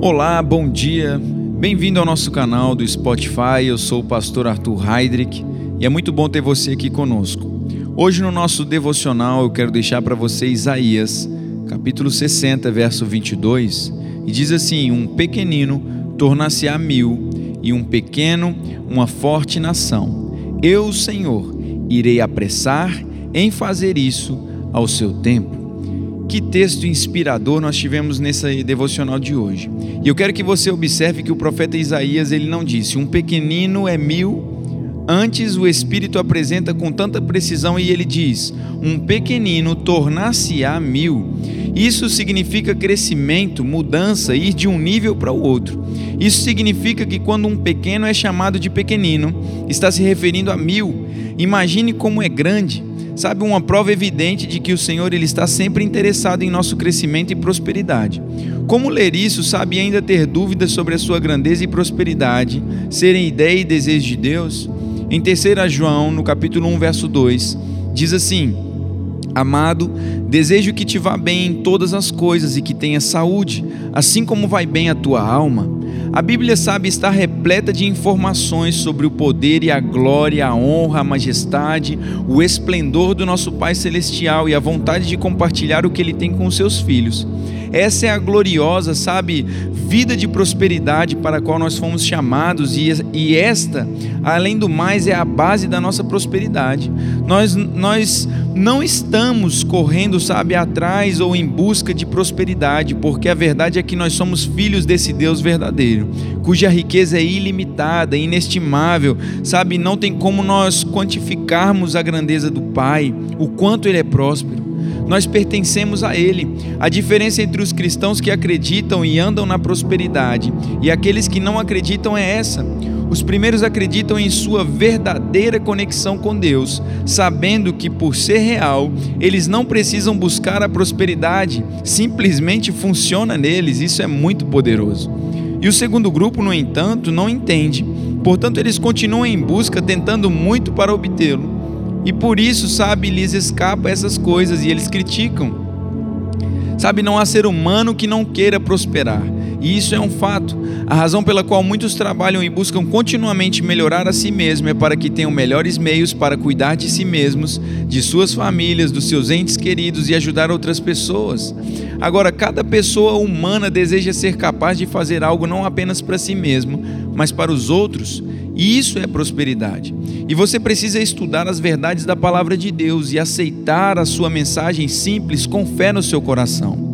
Olá, bom dia. Bem-vindo ao nosso canal do Spotify. Eu sou o pastor Arthur Heidrich e é muito bom ter você aqui conosco. Hoje no nosso devocional eu quero deixar para você Isaías, capítulo 60, verso 22, e diz assim: Um pequenino tornar-se-á mil, e um pequeno uma forte nação. Eu, Senhor, irei apressar em fazer isso ao seu tempo. Que texto inspirador nós tivemos nessa devocional de hoje. E eu quero que você observe que o profeta Isaías ele não disse: um pequenino é mil. Antes o Espírito apresenta com tanta precisão e ele diz: um pequenino tornar-se-á mil. Isso significa crescimento, mudança, ir de um nível para o outro. Isso significa que quando um pequeno é chamado de pequenino, está se referindo a mil. Imagine como é grande. Sabe, uma prova evidente de que o Senhor ele está sempre interessado em nosso crescimento e prosperidade. Como ler isso, sabe, ainda ter dúvidas sobre a sua grandeza e prosperidade, serem ideia e desejo de Deus? Em 3 João, no capítulo 1, verso 2, diz assim: Amado, desejo que te vá bem em todas as coisas e que tenha saúde, assim como vai bem a tua alma. A Bíblia sabe estar repleta de informações sobre o poder e a glória, a honra, a majestade, o esplendor do nosso Pai Celestial e a vontade de compartilhar o que Ele tem com os seus filhos. Essa é a gloriosa, sabe, vida de prosperidade para a qual nós fomos chamados, e, esta, além do mais, é a base da nossa prosperidade. Nós, nós não estamos correndo, sabe, atrás ou em busca de prosperidade, porque a verdade é que nós somos filhos desse Deus verdadeiro, cuja riqueza é ilimitada, inestimável, sabe, não tem como nós quantificarmos a grandeza do Pai, o quanto Ele é próspero nós pertencemos a Ele. A diferença entre os cristãos que acreditam e andam na prosperidade e aqueles que não acreditam é essa. Os primeiros acreditam em sua verdadeira conexão com Deus, sabendo que, por ser real, eles não precisam buscar a prosperidade, simplesmente funciona neles. Isso é muito poderoso. E o segundo grupo, no entanto, não entende. Portanto, eles continuam em busca, tentando muito para obtê-lo. E por isso, sabe, lhes escapa essas coisas e eles criticam. Sabe, não há ser humano que não queira prosperar. E isso é um fato. A razão pela qual muitos trabalham e buscam continuamente melhorar a si mesmo é para que tenham melhores meios para cuidar de si mesmos, de suas famílias, dos seus entes queridos e ajudar outras pessoas. Agora, cada pessoa humana deseja ser capaz de fazer algo não apenas para si mesmo, mas para os outros. E isso é prosperidade. E você precisa estudar as verdades da palavra de Deus e aceitar a sua mensagem simples com fé no seu coração.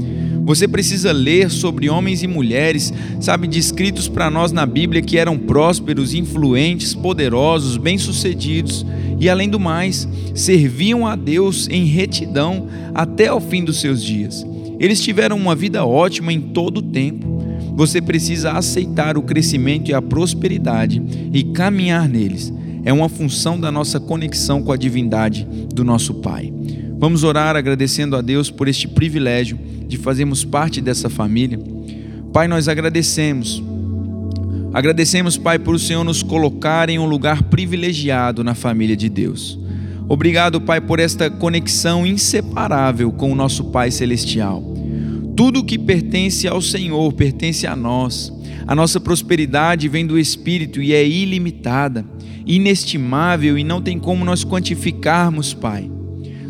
Você precisa ler sobre homens e mulheres, sabe, descritos para nós na Bíblia que eram prósperos, influentes, poderosos, bem-sucedidos e, além do mais, serviam a Deus em retidão até o fim dos seus dias. Eles tiveram uma vida ótima em todo o tempo. Você precisa aceitar o crescimento e a prosperidade e caminhar neles. É uma função da nossa conexão com a divindade do nosso Pai. Vamos orar agradecendo a Deus por este privilégio de fazermos parte dessa família. Pai, nós agradecemos. Agradecemos, Pai, por o Senhor nos colocar em um lugar privilegiado na família de Deus. Obrigado, Pai, por esta conexão inseparável com o nosso Pai Celestial. Tudo que pertence ao Senhor pertence a nós. A nossa prosperidade vem do Espírito e é ilimitada, inestimável e não tem como nós quantificarmos, Pai.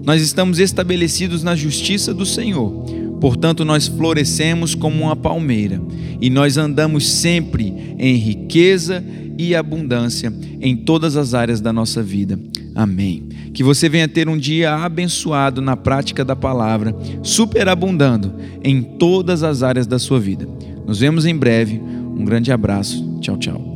Nós estamos estabelecidos na justiça do Senhor, portanto, nós florescemos como uma palmeira e nós andamos sempre em riqueza e abundância em todas as áreas da nossa vida. Amém. Que você venha ter um dia abençoado na prática da palavra, superabundando em todas as áreas da sua vida. Nos vemos em breve. Um grande abraço. Tchau, tchau.